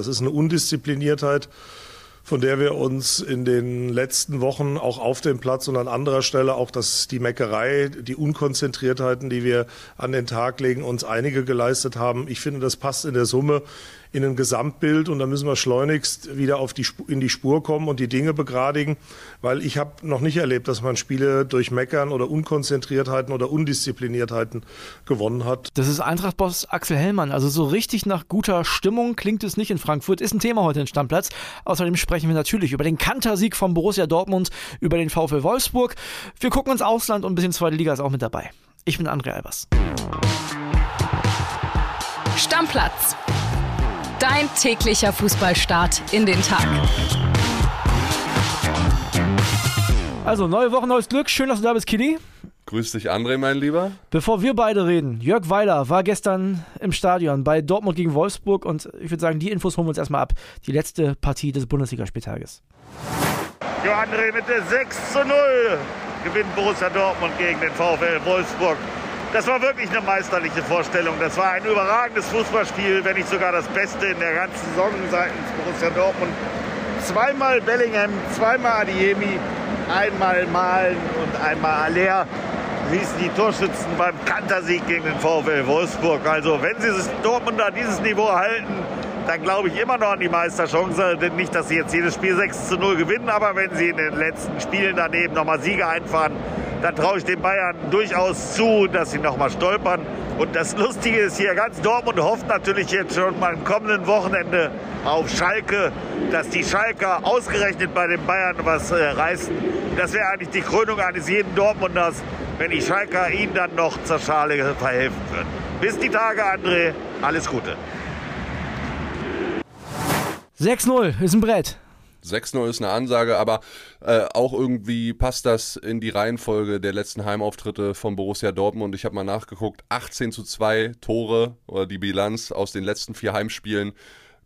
Das ist eine Undiszipliniertheit, von der wir uns in den letzten Wochen auch auf dem Platz und an anderer Stelle auch das, die Meckerei, die Unkonzentriertheiten, die wir an den Tag legen, uns einige geleistet haben. Ich finde, das passt in der Summe in ein Gesamtbild und da müssen wir schleunigst wieder auf die, in die Spur kommen und die Dinge begradigen, weil ich habe noch nicht erlebt, dass man Spiele durch Meckern oder Unkonzentriertheiten oder Undiszipliniertheiten gewonnen hat. Das ist Eintracht-Boss Axel Hellmann. Also so richtig nach guter Stimmung klingt es nicht in Frankfurt. Ist ein Thema heute in Stammplatz. Außerdem sprechen wir natürlich über den Kantersieg von Borussia Dortmund, über den VfL Wolfsburg. Wir gucken ins Ausland und ein bisschen zweite Liga ist auch mit dabei. Ich bin André Albers. Stammplatz Dein täglicher Fußballstart in den Tag. Also, neue Woche, neues Glück. Schön, dass du da bist, Kili. Grüß dich, André, mein Lieber. Bevor wir beide reden, Jörg Weiler war gestern im Stadion bei Dortmund gegen Wolfsburg und ich würde sagen, die Infos holen wir uns erstmal ab. Die letzte Partie des Bundesligaspieltages. Ja, André, mit der 6 zu 0 gewinnt Borussia Dortmund gegen den VfL Wolfsburg. Das war wirklich eine meisterliche Vorstellung. Das war ein überragendes Fußballspiel, wenn nicht sogar das Beste in der ganzen Saison seitens Borussia Dortmund. Zweimal Bellingham, zweimal Adiemi, einmal Malen und einmal Aller hießen die Torschützen beim Kantersieg gegen den VfL Wolfsburg. Also wenn sie Dortmund an dieses Niveau halten, dann glaube ich immer noch an die Meisterchance. Denn nicht, dass sie jetzt jedes Spiel 6 zu 0 gewinnen, aber wenn sie in den letzten Spielen daneben nochmal Siege einfahren, dann traue ich den Bayern durchaus zu, dass sie nochmal stolpern. Und das Lustige ist hier, ganz Dortmund hofft natürlich jetzt schon mal am kommenden Wochenende auf Schalke, dass die Schalker ausgerechnet bei den Bayern was äh, reißen. Das wäre eigentlich die Krönung eines jeden Dortmunders, wenn die Schalker ihnen dann noch zur Schale verhelfen würden. Bis die Tage, André. Alles Gute. 6-0 ist ein Brett. 6-0 ist eine Ansage, aber äh, auch irgendwie passt das in die Reihenfolge der letzten Heimauftritte von Borussia Dortmund. Ich habe mal nachgeguckt, 18 zu 2 Tore oder die Bilanz aus den letzten vier Heimspielen.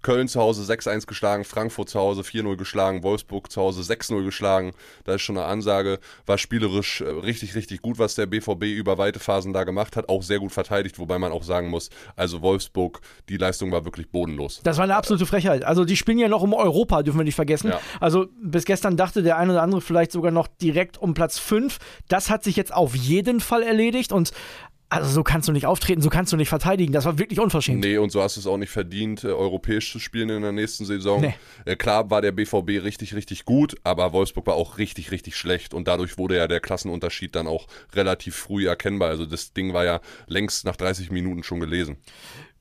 Köln zu Hause 6-1 geschlagen, Frankfurt zu Hause 4-0 geschlagen, Wolfsburg zu Hause 6-0 geschlagen. Da ist schon eine Ansage. War spielerisch äh, richtig, richtig gut, was der BVB über weite Phasen da gemacht hat. Auch sehr gut verteidigt, wobei man auch sagen muss, also Wolfsburg, die Leistung war wirklich bodenlos. Das war eine absolute Frechheit. Also die spielen ja noch um Europa, dürfen wir nicht vergessen. Ja. Also bis gestern dachte der eine oder andere vielleicht sogar noch direkt um Platz 5. Das hat sich jetzt auf jeden Fall erledigt und also so kannst du nicht auftreten, so kannst du nicht verteidigen. Das war wirklich unverschämt. Nee, und so hast du es auch nicht verdient, äh, europäisch zu spielen in der nächsten Saison. Nee. Äh, klar war der BVB richtig, richtig gut, aber Wolfsburg war auch richtig, richtig schlecht. Und dadurch wurde ja der Klassenunterschied dann auch relativ früh erkennbar. Also das Ding war ja längst nach 30 Minuten schon gelesen.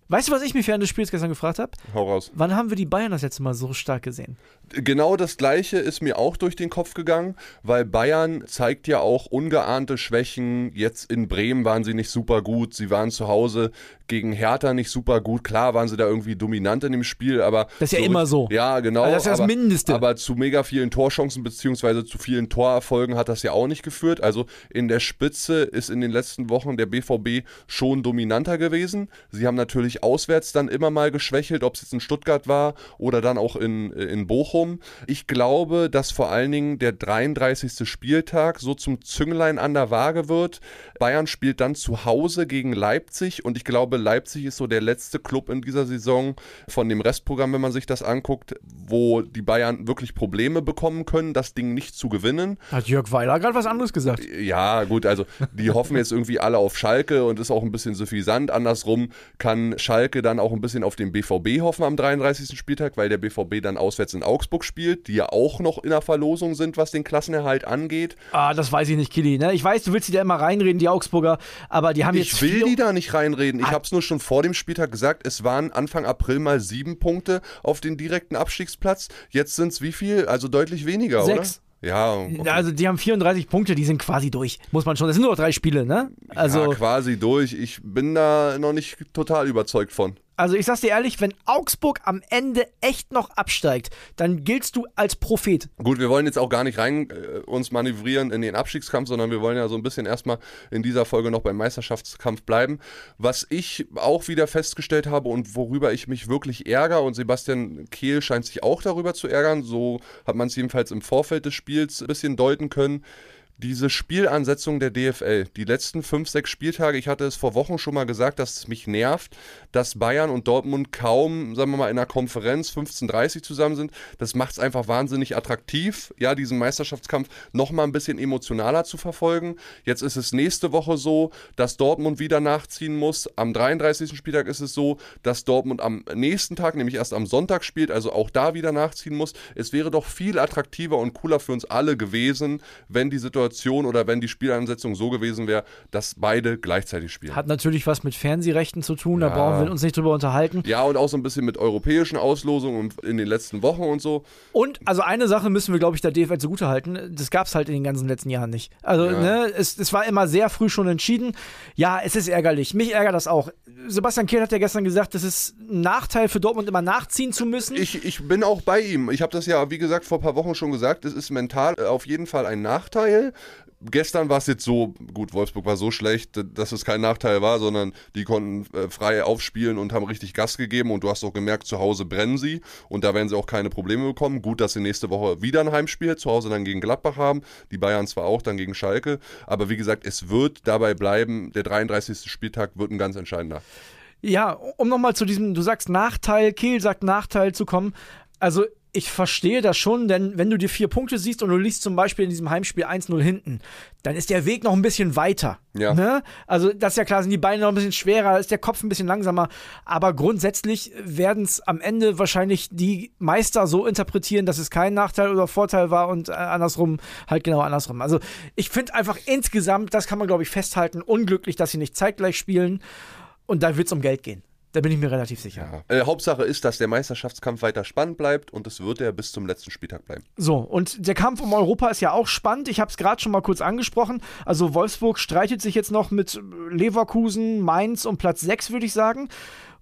Weißt du, was ich mich während des Spiels gestern gefragt habe? Hau raus. Wann haben wir die Bayern das letzte Mal so stark gesehen? Genau das Gleiche ist mir auch durch den Kopf gegangen, weil Bayern zeigt ja auch ungeahnte Schwächen. Jetzt in Bremen waren sie nicht super gut. Sie waren zu Hause gegen Hertha nicht super gut. Klar waren sie da irgendwie dominant in dem Spiel, aber. Das ist ja so, immer so. Ja, genau. Also das ist das Mindeste. Aber zu mega vielen Torchancen beziehungsweise zu vielen Torerfolgen hat das ja auch nicht geführt. Also in der Spitze ist in den letzten Wochen der BVB schon dominanter gewesen. Sie haben natürlich auswärts dann immer mal geschwächelt, ob es jetzt in Stuttgart war oder dann auch in, in Bochum. Ich glaube, dass vor allen Dingen der 33. Spieltag so zum Zünglein an der Waage wird. Bayern spielt dann zu Hause gegen Leipzig und ich glaube, Leipzig ist so der letzte Club in dieser Saison von dem Restprogramm, wenn man sich das anguckt, wo die Bayern wirklich Probleme bekommen können, das Ding nicht zu gewinnen. Hat Jörg Weiler gerade was anderes gesagt? Ja, gut, also die hoffen jetzt irgendwie alle auf Schalke und ist auch ein bisschen suffisant. Andersrum kann Schalke dann auch ein bisschen auf den BVB hoffen am 33. Spieltag, weil der BVB dann auswärts in Augsburg spielt, die ja auch noch in der Verlosung sind, was den Klassenerhalt angeht. Ah, das weiß ich nicht, Kili. Ne? Ich weiß, du willst die da immer reinreden, die Augsburger, aber die haben ich jetzt. Ich will die da nicht reinreden. Ich habe habe es nur schon vor dem Spieltag gesagt, es waren Anfang April mal sieben Punkte auf den direkten Abstiegsplatz. Jetzt sind es wie viel? Also deutlich weniger, Sechs. oder? Ja, okay. also die haben 34 Punkte, die sind quasi durch, muss man schon. Das sind nur noch drei Spiele, ne? Also ja, quasi durch. Ich bin da noch nicht total überzeugt von. Also ich sag's dir ehrlich, wenn Augsburg am Ende echt noch absteigt, dann giltst du als Prophet. Gut, wir wollen jetzt auch gar nicht rein äh, uns manövrieren in den Abstiegskampf, sondern wir wollen ja so ein bisschen erstmal in dieser Folge noch beim Meisterschaftskampf bleiben. Was ich auch wieder festgestellt habe und worüber ich mich wirklich ärgere und Sebastian Kehl scheint sich auch darüber zu ärgern, so hat man es jedenfalls im Vorfeld des Spiels ein bisschen deuten können, diese Spielansetzung der DFL, die letzten fünf, sechs Spieltage, ich hatte es vor Wochen schon mal gesagt, dass es mich nervt, dass Bayern und Dortmund kaum, sagen wir mal, in einer Konferenz 15:30 zusammen sind. Das macht es einfach wahnsinnig attraktiv, ja, diesen Meisterschaftskampf noch mal ein bisschen emotionaler zu verfolgen. Jetzt ist es nächste Woche so, dass Dortmund wieder nachziehen muss. Am 33. Spieltag ist es so, dass Dortmund am nächsten Tag, nämlich erst am Sonntag spielt, also auch da wieder nachziehen muss. Es wäre doch viel attraktiver und cooler für uns alle gewesen, wenn die Situation Situation oder wenn die Spielansetzung so gewesen wäre, dass beide gleichzeitig spielen. Hat natürlich was mit Fernsehrechten zu tun, ja. da brauchen wir uns nicht drüber unterhalten. Ja, und auch so ein bisschen mit europäischen Auslosungen in den letzten Wochen und so. Und also eine Sache müssen wir, glaube ich, der DFL zugutehalten. Das gab es halt in den ganzen letzten Jahren nicht. Also, ja. ne, es, es war immer sehr früh schon entschieden. Ja, es ist ärgerlich. Mich ärgert das auch. Sebastian Kehl hat ja gestern gesagt, das ist ein Nachteil für Dortmund, immer nachziehen zu müssen. Ich, ich bin auch bei ihm. Ich habe das ja, wie gesagt, vor ein paar Wochen schon gesagt. Es ist mental auf jeden Fall ein Nachteil gestern war es jetzt so, gut, Wolfsburg war so schlecht, dass es kein Nachteil war, sondern die konnten äh, frei aufspielen und haben richtig Gas gegeben und du hast auch gemerkt, zu Hause brennen sie und da werden sie auch keine Probleme bekommen. Gut, dass sie nächste Woche wieder ein Heimspiel zu Hause dann gegen Gladbach haben, die Bayern zwar auch dann gegen Schalke, aber wie gesagt, es wird dabei bleiben, der 33. Spieltag wird ein ganz entscheidender. Ja, um nochmal zu diesem, du sagst Nachteil, Kehl sagt Nachteil zu kommen. Also ich verstehe das schon, denn wenn du dir vier Punkte siehst und du liegst zum Beispiel in diesem Heimspiel 1-0 hinten, dann ist der Weg noch ein bisschen weiter. Ja. Ne? Also, das ist ja klar, sind die Beine noch ein bisschen schwerer, ist der Kopf ein bisschen langsamer. Aber grundsätzlich werden es am Ende wahrscheinlich die Meister so interpretieren, dass es kein Nachteil oder Vorteil war und äh, andersrum halt genau andersrum. Also, ich finde einfach insgesamt, das kann man glaube ich festhalten, unglücklich, dass sie nicht zeitgleich spielen. Und da wird es um Geld gehen. Da bin ich mir relativ sicher. Ja. Äh, Hauptsache ist, dass der Meisterschaftskampf weiter spannend bleibt und es wird er bis zum letzten Spieltag bleiben. So, und der Kampf um Europa ist ja auch spannend. Ich habe es gerade schon mal kurz angesprochen. Also Wolfsburg streitet sich jetzt noch mit Leverkusen, Mainz um Platz 6, würde ich sagen.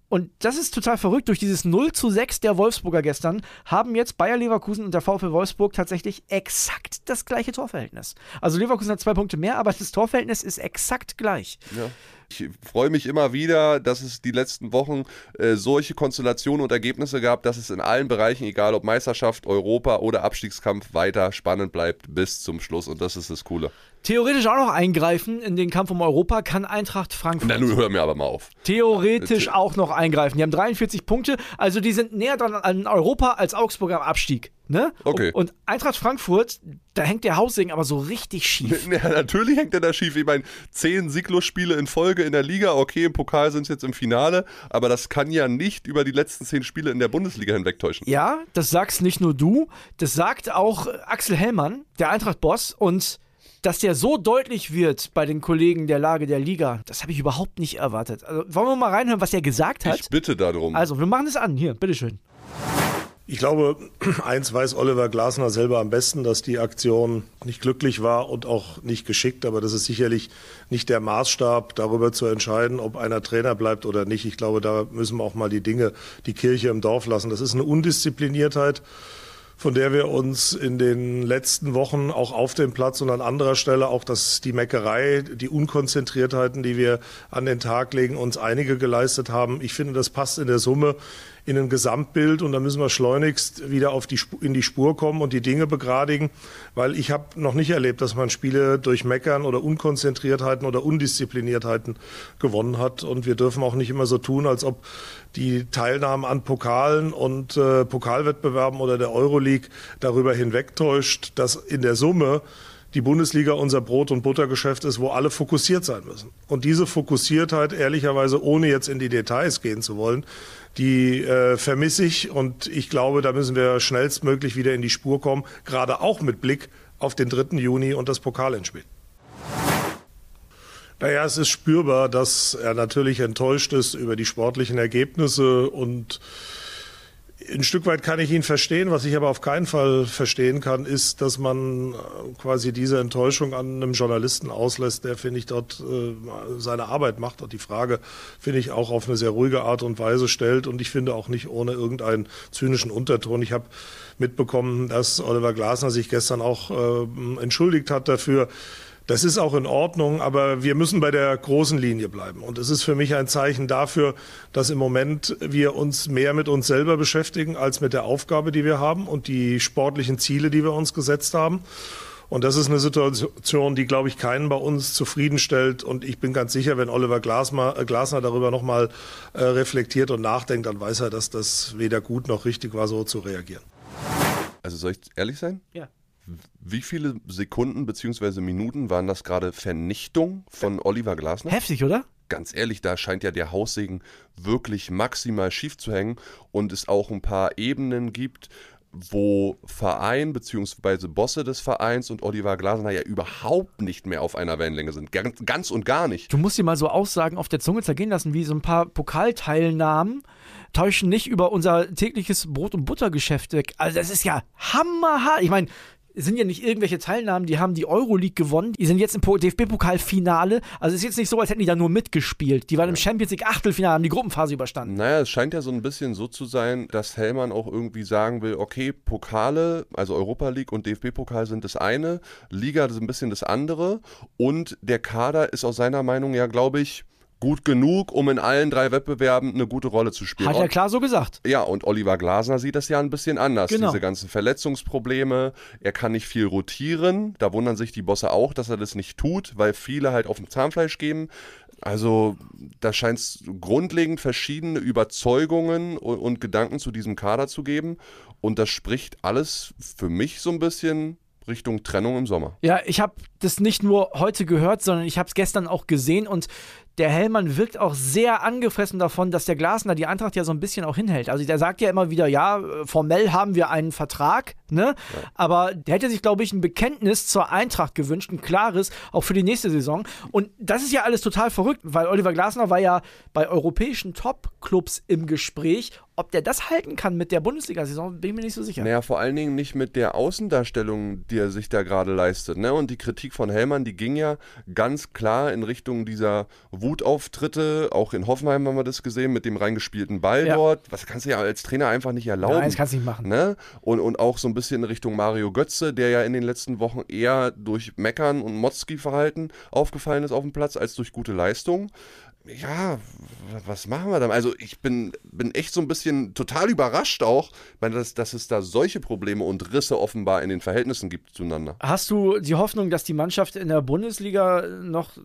Und das ist total verrückt. Durch dieses 0 zu 6 der Wolfsburger gestern haben jetzt Bayer Leverkusen und der VfL Wolfsburg tatsächlich exakt das gleiche Torverhältnis. Also Leverkusen hat zwei Punkte mehr, aber das Torverhältnis ist exakt gleich. Ja. Ich freue mich immer wieder, dass es die letzten Wochen äh, solche Konstellationen und Ergebnisse gab, dass es in allen Bereichen, egal ob Meisterschaft, Europa oder Abstiegskampf, weiter spannend bleibt bis zum Schluss. Und das ist das Coole. Theoretisch auch noch eingreifen in den Kampf um Europa kann Eintracht Frankfurt. Na, nun hör mir aber mal auf. Theoretisch äh, auch noch eingreifen. Die haben 43 Punkte, also die sind näher dran an Europa als Augsburg am Abstieg. Ne? Okay. Und Eintracht Frankfurt, da hängt der Haussegen aber so richtig schief. Ja, natürlich hängt er da schief. Ich meine, zehn Sieglos-Spiele in Folge in der Liga, okay, im Pokal sind es jetzt im Finale, aber das kann ja nicht über die letzten zehn Spiele in der Bundesliga hinwegtäuschen. Ja, das sagst nicht nur du, das sagt auch Axel Hellmann, der Eintracht-Boss, und dass der so deutlich wird bei den Kollegen der Lage der Liga, das habe ich überhaupt nicht erwartet. Also wollen wir mal reinhören, was er gesagt hat? Ich bitte darum. Also, wir machen es an. Hier, bitteschön. Ich glaube, eins weiß Oliver Glasner selber am besten, dass die Aktion nicht glücklich war und auch nicht geschickt. Aber das ist sicherlich nicht der Maßstab, darüber zu entscheiden, ob einer Trainer bleibt oder nicht. Ich glaube, da müssen wir auch mal die Dinge, die Kirche im Dorf lassen. Das ist eine Undiszipliniertheit von der wir uns in den letzten Wochen auch auf dem Platz und an anderer Stelle auch das, die Meckerei, die Unkonzentriertheiten, die wir an den Tag legen, uns einige geleistet haben. Ich finde, das passt in der Summe in ein Gesamtbild und da müssen wir schleunigst wieder auf die, in die Spur kommen und die Dinge begradigen, weil ich habe noch nicht erlebt, dass man Spiele durch Meckern oder Unkonzentriertheiten oder Undiszipliniertheiten gewonnen hat und wir dürfen auch nicht immer so tun, als ob die Teilnahme an Pokalen und äh, Pokalwettbewerben oder der Euroleague darüber hinwegtäuscht, dass in der Summe die Bundesliga unser Brot- und Buttergeschäft ist, wo alle fokussiert sein müssen. Und diese Fokussiertheit, ehrlicherweise, ohne jetzt in die Details gehen zu wollen, die äh, vermisse ich und ich glaube, da müssen wir schnellstmöglich wieder in die Spur kommen, gerade auch mit Blick auf den 3. Juni und das Pokalendspiel. Naja, es ist spürbar, dass er natürlich enttäuscht ist über die sportlichen Ergebnisse und ein Stück weit kann ich ihn verstehen. Was ich aber auf keinen Fall verstehen kann, ist, dass man äh, quasi diese Enttäuschung an einem Journalisten auslässt, der, finde ich, dort äh, seine Arbeit macht und die Frage, finde ich, auch auf eine sehr ruhige Art und Weise stellt und ich finde auch nicht ohne irgendeinen zynischen Unterton. Ich habe mitbekommen, dass Oliver Glasner sich gestern auch äh, entschuldigt hat dafür, das ist auch in Ordnung, aber wir müssen bei der großen Linie bleiben. Und es ist für mich ein Zeichen dafür, dass im Moment wir uns mehr mit uns selber beschäftigen als mit der Aufgabe, die wir haben und die sportlichen Ziele, die wir uns gesetzt haben. Und das ist eine Situation, die, glaube ich, keinen bei uns zufriedenstellt. Und ich bin ganz sicher, wenn Oliver Glasner, äh, Glasner darüber nochmal äh, reflektiert und nachdenkt, dann weiß er, dass das weder gut noch richtig war, so zu reagieren. Also soll ich ehrlich sein? Ja. Wie viele Sekunden bzw. Minuten waren das gerade Vernichtung von Oliver Glasner? Heftig, oder? Ganz ehrlich, da scheint ja der Haussegen wirklich maximal schief zu hängen und es auch ein paar Ebenen gibt, wo Verein bzw. Bosse des Vereins und Oliver Glasner ja überhaupt nicht mehr auf einer Wellenlänge sind. Ganz, ganz und gar nicht. Du musst dir mal so Aussagen auf der Zunge zergehen lassen, wie so ein paar Pokalteilnahmen täuschen nicht über unser tägliches Brot- und Buttergeschäft weg. Also das ist ja hammerhart. Ich meine, sind ja nicht irgendwelche Teilnahmen, die haben die Euroleague gewonnen. Die sind jetzt im DFB-Pokalfinale. Also es ist jetzt nicht so, als hätten die da nur mitgespielt. Die waren im Champions League Achtelfinale, haben die Gruppenphase überstanden. Naja, es scheint ja so ein bisschen so zu sein, dass Hellmann auch irgendwie sagen will, okay, Pokale, also Europa League und DFB-Pokal sind das eine, Liga ist ein bisschen das andere und der Kader ist aus seiner Meinung ja, glaube ich, gut genug, um in allen drei Wettbewerben eine gute Rolle zu spielen. Hat er klar so gesagt. Ja, und Oliver Glasner sieht das ja ein bisschen anders. Genau. Diese ganzen Verletzungsprobleme, er kann nicht viel rotieren. Da wundern sich die Bosse auch, dass er das nicht tut, weil viele halt auf dem Zahnfleisch geben. Also da scheint es grundlegend verschiedene Überzeugungen und, und Gedanken zu diesem Kader zu geben. Und das spricht alles für mich so ein bisschen Richtung Trennung im Sommer. Ja, ich habe das nicht nur heute gehört, sondern ich habe es gestern auch gesehen und der Hellmann wirkt auch sehr angefressen davon, dass der Glasner die Eintracht ja so ein bisschen auch hinhält. Also der sagt ja immer wieder, ja, äh, formell haben wir einen Vertrag, ne? Ja. Aber der hätte sich, glaube ich, ein Bekenntnis zur Eintracht gewünscht, ein klares, auch für die nächste Saison. Und das ist ja alles total verrückt, weil Oliver Glasner war ja bei europäischen Top-Clubs im Gespräch. Ob der das halten kann mit der Bundesliga-Saison, bin ich mir nicht so sicher. Naja, vor allen Dingen nicht mit der Außendarstellung, die er sich da gerade leistet. Ne? Und die Kritik von Hellmann, die ging ja ganz klar in Richtung dieser Wutauftritte. Auch in Hoffenheim haben wir das gesehen mit dem reingespielten Ball ja. dort. Was kannst du ja als Trainer einfach nicht erlauben. Nein, das kannst du nicht machen. Ne? Und, und auch so ein bisschen in Richtung Mario Götze, der ja in den letzten Wochen eher durch Meckern und Motzki-Verhalten aufgefallen ist auf dem Platz als durch gute Leistung ja, was machen wir dann? Also ich bin, bin echt so ein bisschen total überrascht auch, dass, dass es da solche Probleme und Risse offenbar in den Verhältnissen gibt zueinander. Hast du die Hoffnung, dass die Mannschaft in der Bundesliga noch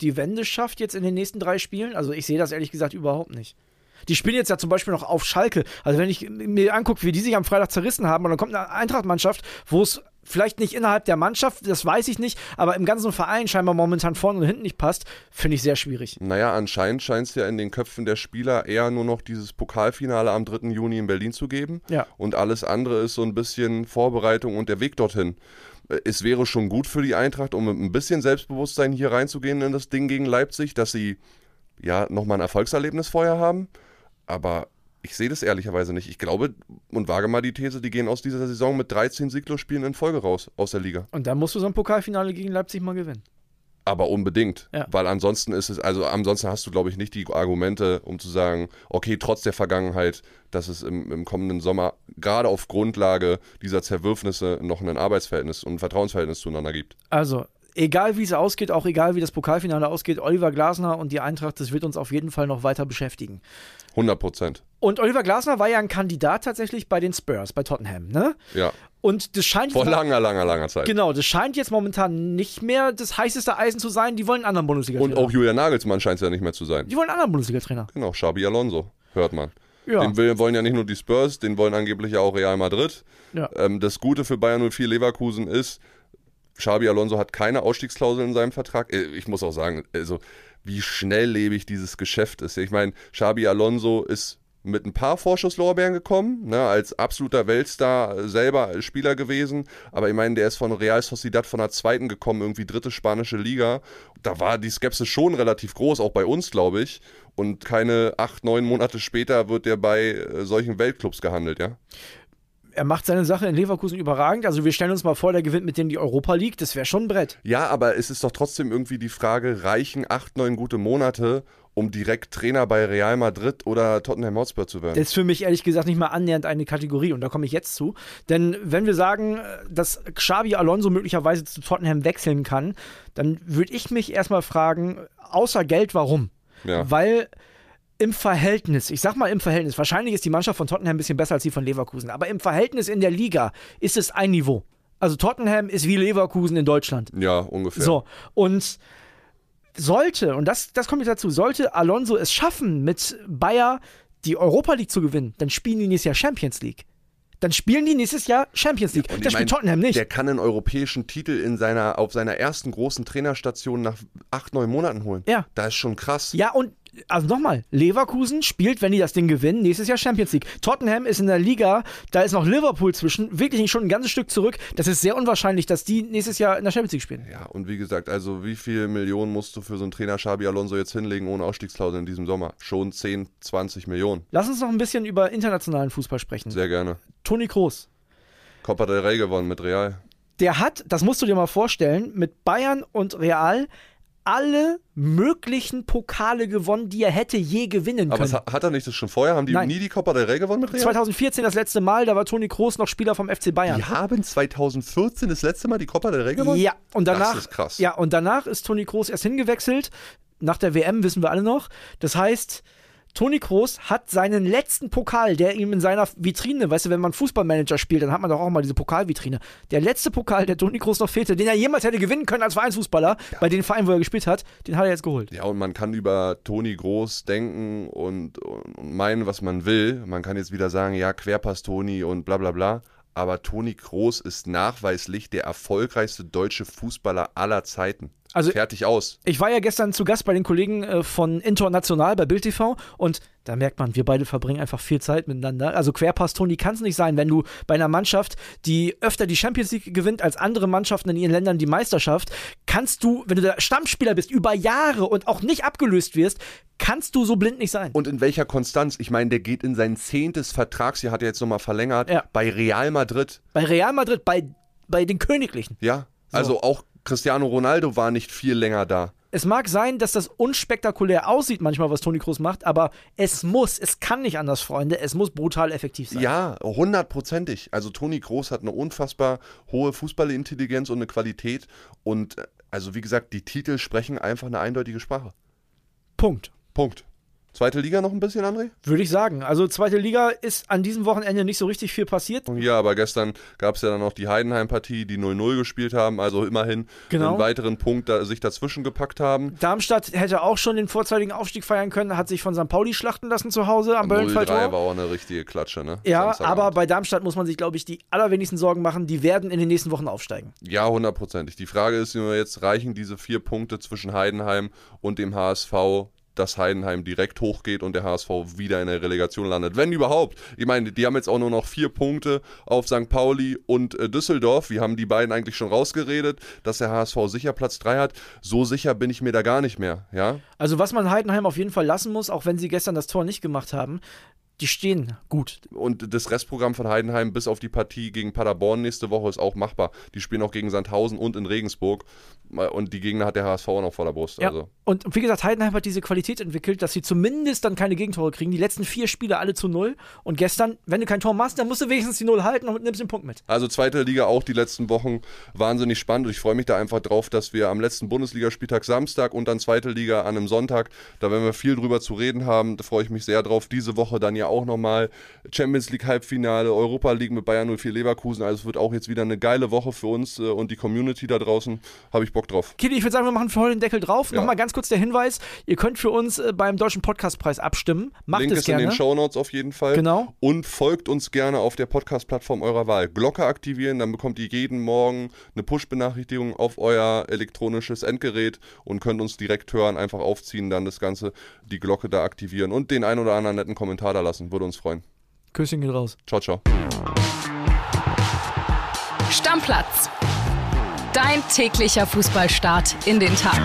die Wende schafft jetzt in den nächsten drei Spielen? Also ich sehe das ehrlich gesagt überhaupt nicht. Die spielen jetzt ja zum Beispiel noch auf Schalke. Also wenn ich mir angucke, wie die sich am Freitag zerrissen haben, und dann kommt eine Eintracht-Mannschaft, wo es vielleicht nicht innerhalb der Mannschaft, das weiß ich nicht, aber im ganzen Verein scheinbar momentan vorne und hinten nicht passt, finde ich sehr schwierig. Naja, anscheinend scheint es ja in den Köpfen der Spieler eher nur noch dieses Pokalfinale am 3. Juni in Berlin zu geben. Ja. Und alles andere ist so ein bisschen Vorbereitung und der Weg dorthin es wäre schon gut für die Eintracht, um mit ein bisschen Selbstbewusstsein hier reinzugehen in das Ding gegen Leipzig, dass sie ja nochmal ein Erfolgserlebnis vorher haben. Aber ich sehe das ehrlicherweise nicht. Ich glaube und wage mal die These, die gehen aus dieser Saison mit 13 Sieglos-Spielen in Folge raus aus der Liga. Und dann musst du so ein Pokalfinale gegen Leipzig mal gewinnen. Aber unbedingt. Ja. Weil ansonsten ist es, also ansonsten hast du, glaube ich, nicht die Argumente, um zu sagen, okay, trotz der Vergangenheit, dass es im, im kommenden Sommer gerade auf Grundlage dieser Zerwürfnisse noch ein Arbeitsverhältnis und ein Vertrauensverhältnis zueinander gibt. Also, egal wie es ausgeht, auch egal wie das Pokalfinale ausgeht, Oliver Glasner und die Eintracht, das wird uns auf jeden Fall noch weiter beschäftigen. 100 Prozent. Und Oliver Glasner war ja ein Kandidat tatsächlich bei den Spurs, bei Tottenham, ne? Ja. Und das scheint. Vor langer, langer, langer Zeit. Genau, das scheint jetzt momentan nicht mehr das heißeste Eisen zu sein. Die wollen einen anderen Bundesliga-Trainer. Und auch Julian Nagelsmann scheint es ja nicht mehr zu sein. Die wollen einen anderen Bundesliga-Trainer. Genau, Xabi Alonso, hört man. Ja. Den will, wollen ja nicht nur die Spurs, den wollen angeblich ja auch Real Madrid. Ja. Ähm, das Gute für Bayern 04 Leverkusen ist, Xabi Alonso hat keine Ausstiegsklausel in seinem Vertrag. Äh, ich muss auch sagen, also wie schnelllebig dieses Geschäft ist. Ich meine, Xabi Alonso ist mit ein paar Vorschusslorbeeren gekommen, ne, als absoluter Weltstar selber Spieler gewesen. Aber ich meine, der ist von Real Sociedad von der zweiten gekommen, irgendwie dritte spanische Liga. Da war die Skepsis schon relativ groß, auch bei uns, glaube ich. Und keine acht, neun Monate später wird der bei äh, solchen Weltclubs gehandelt, ja er macht seine Sache in Leverkusen überragend. Also wir stellen uns mal vor, der gewinnt mit denen die Europa League. Das wäre schon ein Brett. Ja, aber es ist doch trotzdem irgendwie die Frage, reichen acht, neun gute Monate, um direkt Trainer bei Real Madrid oder Tottenham Hotspur zu werden. Das ist für mich ehrlich gesagt nicht mal annähernd eine Kategorie und da komme ich jetzt zu. Denn wenn wir sagen, dass Xabi Alonso möglicherweise zu Tottenham wechseln kann, dann würde ich mich erstmal fragen, außer Geld, warum? Ja. Weil im Verhältnis, ich sag mal im Verhältnis, wahrscheinlich ist die Mannschaft von Tottenham ein bisschen besser als die von Leverkusen, aber im Verhältnis in der Liga ist es ein Niveau. Also Tottenham ist wie Leverkusen in Deutschland. Ja, ungefähr. So, und sollte, und das, das kommt jetzt dazu, sollte Alonso es schaffen, mit Bayer die Europa League zu gewinnen, dann spielen die nächstes Jahr Champions League. Dann spielen die nächstes Jahr Champions League. Und das spielt Tottenham nicht. Der kann einen europäischen Titel in seiner, auf seiner ersten großen Trainerstation nach acht, neun Monaten holen. Ja. Da ist schon krass. Ja, und also nochmal, Leverkusen spielt, wenn die das Ding gewinnen, nächstes Jahr Champions League. Tottenham ist in der Liga, da ist noch Liverpool zwischen, wirklich schon ein ganzes Stück zurück. Das ist sehr unwahrscheinlich, dass die nächstes Jahr in der Champions League spielen. Ja, und wie gesagt, also wie viel Millionen musst du für so einen Trainer Xabi Alonso jetzt hinlegen ohne Ausstiegsklausel in diesem Sommer? Schon 10, 20 Millionen. Lass uns noch ein bisschen über internationalen Fußball sprechen. Sehr gerne. Toni Kroos. Copa del Rey gewonnen mit Real. Der hat, das musst du dir mal vorstellen, mit Bayern und Real alle möglichen Pokale gewonnen, die er hätte je gewinnen Aber können. es, hat er nicht das schon vorher? Haben die Nein. nie die Copa del Rey gewonnen mit Real? 2014 das letzte Mal, da war Toni Kroos noch Spieler vom FC Bayern. Die haben 2014 das letzte Mal die Copa del Rey gewonnen? Ja, und danach, Das ist krass. Ja, und danach ist Toni Kroos erst hingewechselt. Nach der WM wissen wir alle noch. Das heißt, Toni Kroos hat seinen letzten Pokal, der ihm in seiner Vitrine, weißt du, wenn man Fußballmanager spielt, dann hat man doch auch mal diese Pokalvitrine. Der letzte Pokal, der Toni Kroos noch fehlte, den er jemals hätte gewinnen können als Vereinsfußballer, bei den Vereinen, wo er gespielt hat, den hat er jetzt geholt. Ja, und man kann über Toni Groß denken und, und meinen, was man will. Man kann jetzt wieder sagen, ja, Querpass Toni und bla bla bla. Aber Toni Groß ist nachweislich der erfolgreichste deutsche Fußballer aller Zeiten. Also- Fertig aus. Ich war ja gestern zu Gast bei den Kollegen äh, von International bei Bild TV und da merkt man, wir beide verbringen einfach viel Zeit miteinander. Also Querpass Toni kann es nicht sein, wenn du bei einer Mannschaft, die öfter die Champions League gewinnt als andere Mannschaften in ihren Ländern die Meisterschaft, kannst du, wenn du der Stammspieler bist, über Jahre und auch nicht abgelöst wirst, kannst du so blind nicht sein. Und in welcher Konstanz? Ich meine, der geht in sein zehntes Vertragsjahr, hat er jetzt nochmal verlängert, Ja. bei Real Madrid. Bei Real Madrid, bei, bei den Königlichen. Ja, also auch Cristiano Ronaldo war nicht viel länger da. Es mag sein, dass das unspektakulär aussieht manchmal, was Toni Kroos macht, aber es muss, es kann nicht anders, Freunde, es muss brutal effektiv sein. Ja, hundertprozentig. Also Toni Groß hat eine unfassbar hohe Fußballintelligenz und eine Qualität. Und äh, also wie gesagt, die Titel sprechen einfach eine eindeutige Sprache. Punkt. Punkt. Zweite Liga noch ein bisschen, André? Würde ich sagen. Also zweite Liga ist an diesem Wochenende nicht so richtig viel passiert. Ja, aber gestern gab es ja dann noch die Heidenheim-Partie, die 0-0 gespielt haben, also immerhin Genau. einen weiteren Punkt da, sich dazwischen gepackt haben. Darmstadt hätte auch schon den vorzeitigen Aufstieg feiern können, hat sich von St. Pauli schlachten lassen zu Hause am 0-3 war Böllenfalltor. auch eine richtige Klatsche, ne? Ja, aber bei Darmstadt muss man sich, glaube ich, die allerwenigsten Sorgen machen. Die werden in den nächsten Wochen aufsteigen. Ja, hundertprozentig. Die Frage ist nur jetzt, reichen diese vier Punkte zwischen Heidenheim und dem HSV, dass Heidenheim direkt hochgeht und der HSV wieder in der Relegation landet? Wenn überhaupt. Ich meine, die haben jetzt auch nur noch vier Punkte auf St. Pauli und äh, Düsseldorf. Wir haben die beiden eigentlich schon rausgeredet, dass der HSV sicher Platz 3 hat. So sicher bin ich mir da gar nicht mehr, ja? Also was man Heidenheim auf jeden Fall lassen muss, auch wenn sie gestern das Tor nicht gemacht haben, die stehen gut. Und das Restprogramm von Heidenheim bis auf die Partie gegen Paderborn nächste Woche ist auch machbar. Die spielen auch gegen Sandhausen und in Regensburg. Und die Gegner hat der HSV auch noch vor der Brust. Ja. Also. Und wie gesagt, Heidenheim hat diese Qualität entwickelt, dass sie zumindest dann keine Gegentore kriegen. Die letzten vier Spiele alle zu null. Und gestern, wenn du kein Tor machst, dann musst du wenigstens die Null halten und nimmst den Punkt mit. Also zweite Liga auch die letzten Wochen wahnsinnig spannend. Und ich freue mich da einfach drauf, dass wir am letzten Bundesligaspieltag Samstag und dann zweite Liga an einem Sonntag, da werden wir viel drüber zu reden haben. Da freue ich mich sehr drauf. Diese Woche dann ja auch nochmal Champions League Halbfinale, Europa League mit Bayern 04 Leverkusen. Also es wird auch jetzt wieder eine geile Woche für uns äh, und die Community da draußen. Habe ich Bock drauf. Kitty, ich würde sagen, wir machen für heute den Deckel drauf. Ja. Nochmal ganz kurz der Hinweis: Ihr könnt für uns äh, beim Deutschen Podcastpreis abstimmen. Macht Link es ist gerne. in den Shownotes auf jeden Fall. Genau. Und folgt uns gerne auf der Podcast-Plattform eurer Wahl. Glocke aktivieren, dann bekommt ihr jeden Morgen eine Push-Benachrichtigung auf euer elektronisches Endgerät und könnt uns direkt hören, einfach aufziehen, dann das Ganze, die Glocke da aktivieren und den ein oder anderen netten Kommentar da lassen. Würde uns freuen. Küsschen geht raus. Ciao, ciao. Stammplatz. Dein täglicher Fußballstart in den Tag.